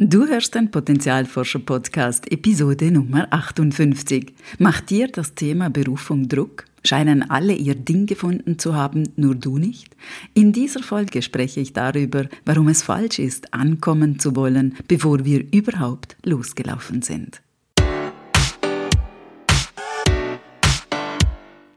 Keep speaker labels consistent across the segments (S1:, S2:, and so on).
S1: Du hörst den Potenzialforscher Podcast Episode Nummer 58. Macht dir das Thema Berufung Druck? Scheinen alle ihr Ding gefunden zu haben, nur du nicht? In dieser Folge spreche ich darüber, warum es falsch ist, ankommen zu wollen, bevor wir überhaupt losgelaufen sind.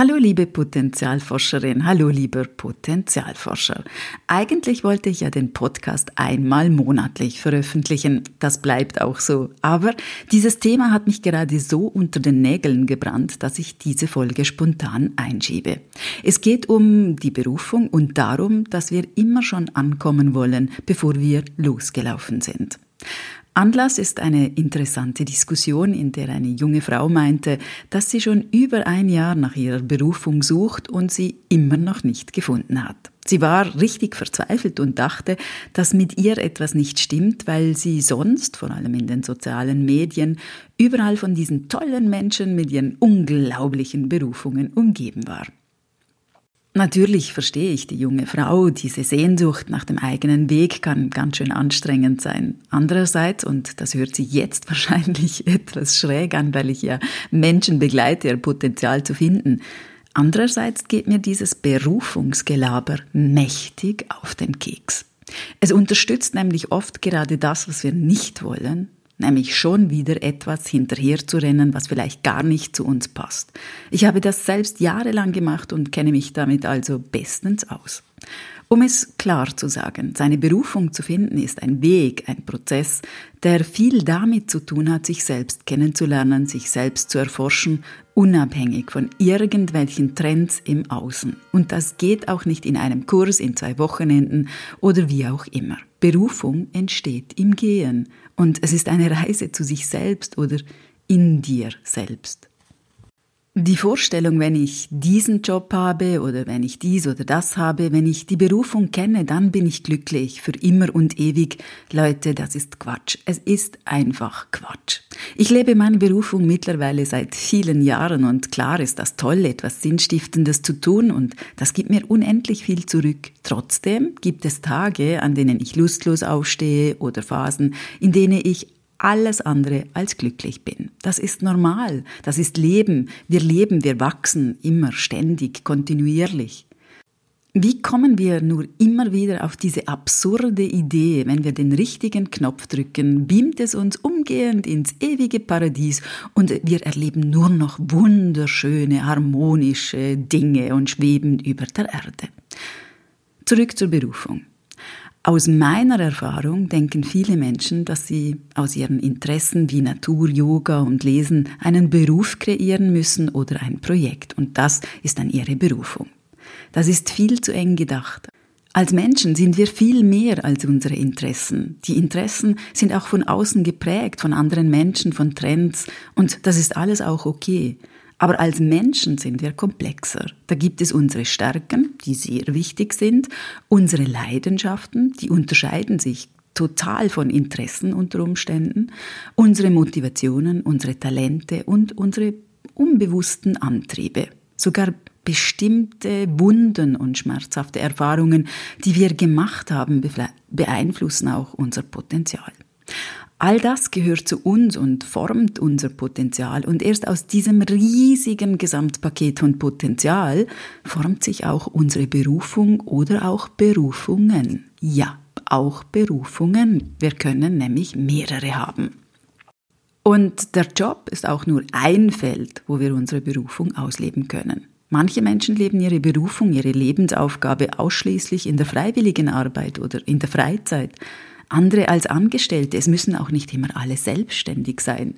S1: Hallo liebe Potenzialforscherin, hallo lieber Potenzialforscher. Eigentlich wollte ich ja den Podcast einmal monatlich veröffentlichen, das bleibt auch so, aber dieses Thema hat mich gerade so unter den Nägeln gebrannt, dass ich diese Folge spontan einschiebe. Es geht um die Berufung und darum, dass wir immer schon ankommen wollen, bevor wir losgelaufen sind. Anlass ist eine interessante Diskussion, in der eine junge Frau meinte, dass sie schon über ein Jahr nach ihrer Berufung sucht und sie immer noch nicht gefunden hat. Sie war richtig verzweifelt und dachte, dass mit ihr etwas nicht stimmt, weil sie sonst, vor allem in den sozialen Medien, überall von diesen tollen Menschen mit ihren unglaublichen Berufungen umgeben war. Natürlich verstehe ich die junge Frau, diese Sehnsucht nach dem eigenen Weg kann ganz schön anstrengend sein. Andererseits, und das hört sich jetzt wahrscheinlich etwas schräg an, weil ich ja Menschen begleite, ihr Potenzial zu finden, andererseits geht mir dieses Berufungsgelaber mächtig auf den Keks. Es unterstützt nämlich oft gerade das, was wir nicht wollen, nämlich schon wieder etwas hinterher zu rennen, was vielleicht gar nicht zu uns passt. Ich habe das selbst jahrelang gemacht und kenne mich damit also bestens aus. Um es klar zu sagen, seine Berufung zu finden ist ein Weg, ein Prozess, der viel damit zu tun hat, sich selbst kennenzulernen, sich selbst zu erforschen, unabhängig von irgendwelchen Trends im Außen. Und das geht auch nicht in einem Kurs, in zwei Wochenenden oder wie auch immer. Berufung entsteht im Gehen und es ist eine Reise zu sich selbst oder in dir selbst. Die Vorstellung, wenn ich diesen Job habe oder wenn ich dies oder das habe, wenn ich die Berufung kenne, dann bin ich glücklich für immer und ewig. Leute, das ist Quatsch. Es ist einfach Quatsch. Ich lebe meine Berufung mittlerweile seit vielen Jahren und klar ist das toll, etwas Sinnstiftendes zu tun und das gibt mir unendlich viel zurück. Trotzdem gibt es Tage, an denen ich lustlos aufstehe oder Phasen, in denen ich alles andere als glücklich bin. Das ist normal, das ist Leben. Wir leben, wir wachsen immer, ständig, kontinuierlich. Wie kommen wir nur immer wieder auf diese absurde Idee, wenn wir den richtigen Knopf drücken, beamt es uns umgehend ins ewige Paradies und wir erleben nur noch wunderschöne, harmonische Dinge und schweben über der Erde. Zurück zur Berufung. Aus meiner Erfahrung denken viele Menschen, dass sie aus ihren Interessen wie Natur, Yoga und Lesen einen Beruf kreieren müssen oder ein Projekt. Und das ist dann ihre Berufung. Das ist viel zu eng gedacht. Als Menschen sind wir viel mehr als unsere Interessen. Die Interessen sind auch von außen geprägt, von anderen Menschen, von Trends. Und das ist alles auch okay. Aber als Menschen sind wir komplexer. Da gibt es unsere Stärken, die sehr wichtig sind, unsere Leidenschaften, die unterscheiden sich total von Interessen unter Umständen, unsere Motivationen, unsere Talente und unsere unbewussten Antriebe. Sogar bestimmte Wunden und schmerzhafte Erfahrungen, die wir gemacht haben, beeinflussen auch unser Potenzial. All das gehört zu uns und formt unser Potenzial. Und erst aus diesem riesigen Gesamtpaket von Potenzial formt sich auch unsere Berufung oder auch Berufungen. Ja, auch Berufungen. Wir können nämlich mehrere haben. Und der Job ist auch nur ein Feld, wo wir unsere Berufung ausleben können. Manche Menschen leben ihre Berufung, ihre Lebensaufgabe ausschließlich in der freiwilligen Arbeit oder in der Freizeit andere als Angestellte. Es müssen auch nicht immer alle selbstständig sein.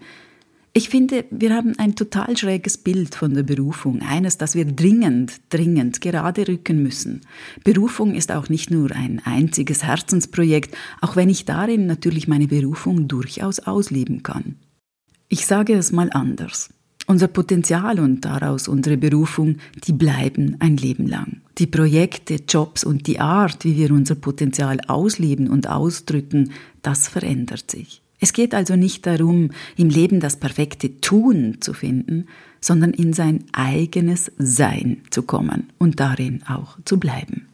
S1: Ich finde, wir haben ein total schräges Bild von der Berufung, eines, das wir dringend, dringend gerade rücken müssen. Berufung ist auch nicht nur ein einziges Herzensprojekt, auch wenn ich darin natürlich meine Berufung durchaus ausleben kann. Ich sage es mal anders. Unser Potenzial und daraus unsere Berufung, die bleiben ein Leben lang. Die Projekte, Jobs und die Art, wie wir unser Potenzial ausleben und ausdrücken, das verändert sich. Es geht also nicht darum, im Leben das perfekte Tun zu finden, sondern in sein eigenes Sein zu kommen und darin auch zu bleiben.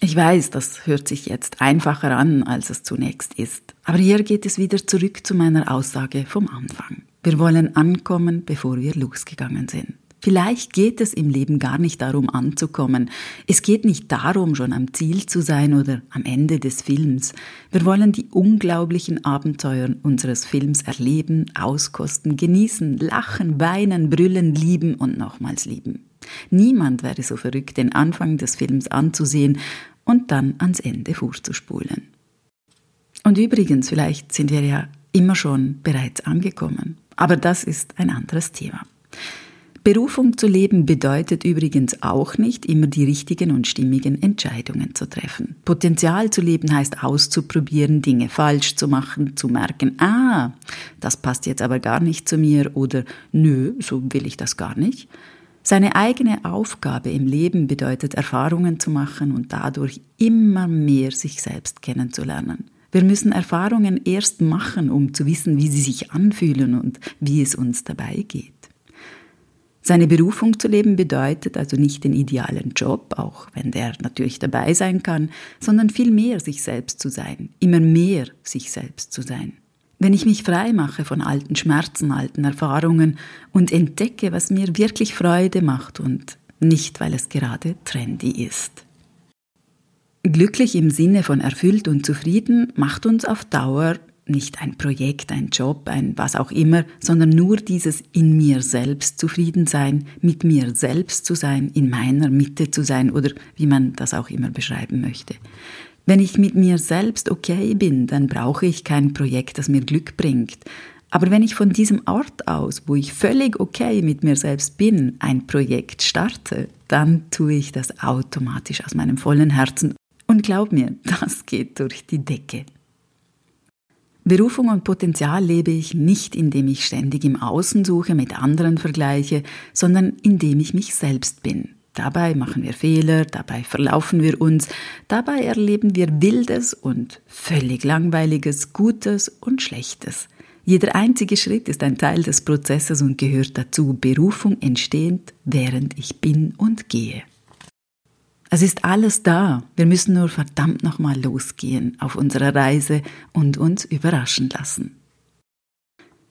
S1: Ich weiß, das hört sich jetzt einfacher an, als es zunächst ist, aber hier geht es wieder zurück zu meiner Aussage vom Anfang. Wir wollen ankommen, bevor wir losgegangen sind. Vielleicht geht es im Leben gar nicht darum anzukommen. Es geht nicht darum, schon am Ziel zu sein oder am Ende des Films. Wir wollen die unglaublichen Abenteuer unseres Films erleben, auskosten, genießen, lachen, weinen, brüllen, lieben und nochmals lieben. Niemand wäre so verrückt, den Anfang des Films anzusehen und dann ans Ende vorzuspulen. Und übrigens, vielleicht sind wir ja immer schon bereits angekommen. Aber das ist ein anderes Thema. Berufung zu leben bedeutet übrigens auch nicht, immer die richtigen und stimmigen Entscheidungen zu treffen. Potenzial zu leben heißt auszuprobieren, Dinge falsch zu machen, zu merken, ah, das passt jetzt aber gar nicht zu mir oder nö, so will ich das gar nicht. Seine eigene Aufgabe im Leben bedeutet Erfahrungen zu machen und dadurch immer mehr sich selbst kennenzulernen. Wir müssen Erfahrungen erst machen, um zu wissen, wie sie sich anfühlen und wie es uns dabei geht. Seine Berufung zu leben bedeutet also nicht den idealen Job, auch wenn der natürlich dabei sein kann, sondern vielmehr sich selbst zu sein, immer mehr sich selbst zu sein. Wenn ich mich frei mache von alten Schmerzen, alten Erfahrungen und entdecke, was mir wirklich Freude macht und nicht, weil es gerade trendy ist. Glücklich im Sinne von erfüllt und zufrieden macht uns auf Dauer nicht ein Projekt, ein Job, ein was auch immer, sondern nur dieses in mir selbst zufrieden sein, mit mir selbst zu sein, in meiner Mitte zu sein oder wie man das auch immer beschreiben möchte. Wenn ich mit mir selbst okay bin, dann brauche ich kein Projekt, das mir Glück bringt. Aber wenn ich von diesem Ort aus, wo ich völlig okay mit mir selbst bin, ein Projekt starte, dann tue ich das automatisch aus meinem vollen Herzen. Und glaub mir, das geht durch die Decke. Berufung und Potenzial lebe ich nicht, indem ich ständig im Außen suche, mit anderen vergleiche, sondern indem ich mich selbst bin. Dabei machen wir Fehler, dabei verlaufen wir uns, dabei erleben wir Wildes und völlig Langweiliges, Gutes und Schlechtes. Jeder einzige Schritt ist ein Teil des Prozesses und gehört dazu. Berufung entsteht, während ich bin und gehe. Es ist alles da. Wir müssen nur verdammt nochmal losgehen auf unserer Reise und uns überraschen lassen.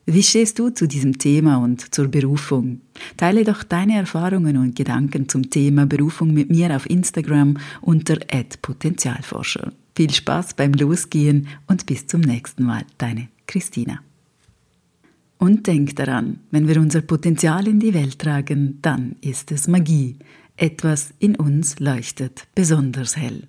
S1: Wie stehst du zu diesem Thema und zur Berufung? Teile doch deine Erfahrungen und Gedanken zum Thema Berufung mit mir auf Instagram unter @potenzialforscher. Viel Spaß beim Losgehen und bis zum nächsten Mal, deine Christina. Und denk daran, wenn wir unser Potenzial in die Welt tragen, dann ist es Magie. Etwas in uns leuchtet besonders hell.